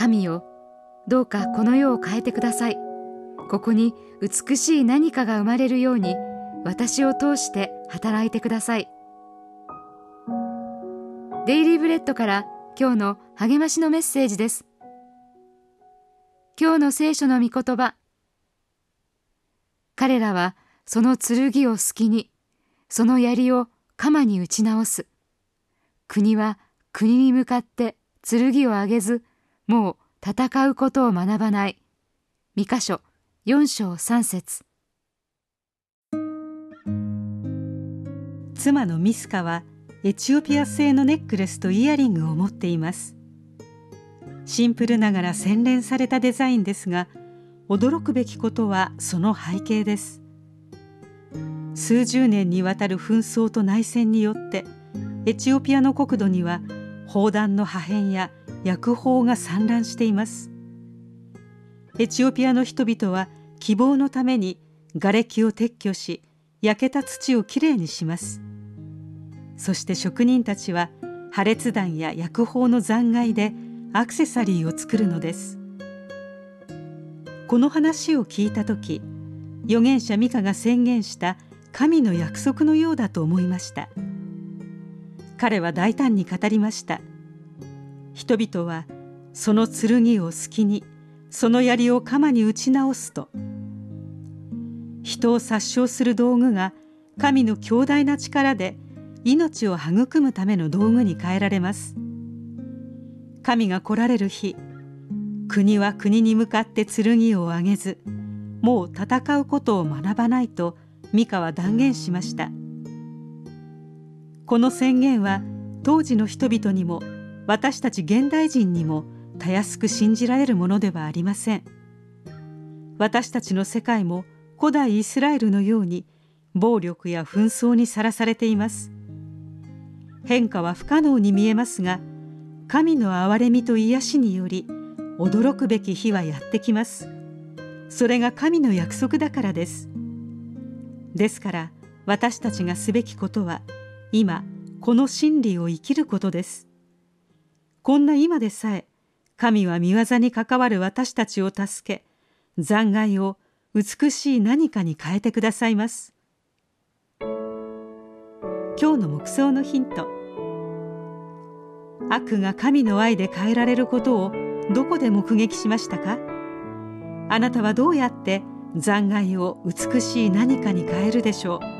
神よどうかこの世を変えてください。ここに美しい何かが生まれるように私を通して働いてください。デイリーブレッドから今日の励ましのメッセージです。今日の聖書の御言葉。彼らはその剣を好きにその槍を鎌に打ち直す。国は国に向かって剣を上げずもう戦うことを学ばない。三箇所四章三節。妻のミスカはエチオピア製のネックレスとイヤリングを持っています。シンプルながら洗練されたデザインですが驚くべきことはその背景です。数十年にわたる紛争と内戦によってエチオピアの国土には砲弾の破片や薬砲が散乱しています。エチオピアの人々は希望のために瓦礫を撤去し焼けた土をきれいにします。そして職人たちは破裂弾や薬砲の残骸でアクセサリーを作るのです。この話を聞いた時預言者ミカが宣言した神の約束のようだと思いました。彼は大胆に語りました。人々はその剣を好きにその槍を鎌に打ち直すと。人を殺傷する道具が神の強大な力で命を育むための道具に変えられます。神が来られる日国は国に向かって剣を上げずもう戦うことを学ばないとミカは断言しました。この宣言は当時の人々にも私たち現代人にもたやすく信じられるものではありません。私たちの世界も古代イスラエルのように暴力や紛争にさらされています。変化は不可能に見えますが神の憐れみと癒しにより驚くべき日はやってきます。それが神の約束だからです。ですから私たちがすべきことは今この真理を生きることです。こんな今でさえ神は見業に関わる私たちを助け残骸を美しい何かに変えてくださいます。今日の目想のヒント。悪が神の愛で変えられることをどこで目撃しましたか？あなたはどうやって残骸を美しい何かに変えるでしょう？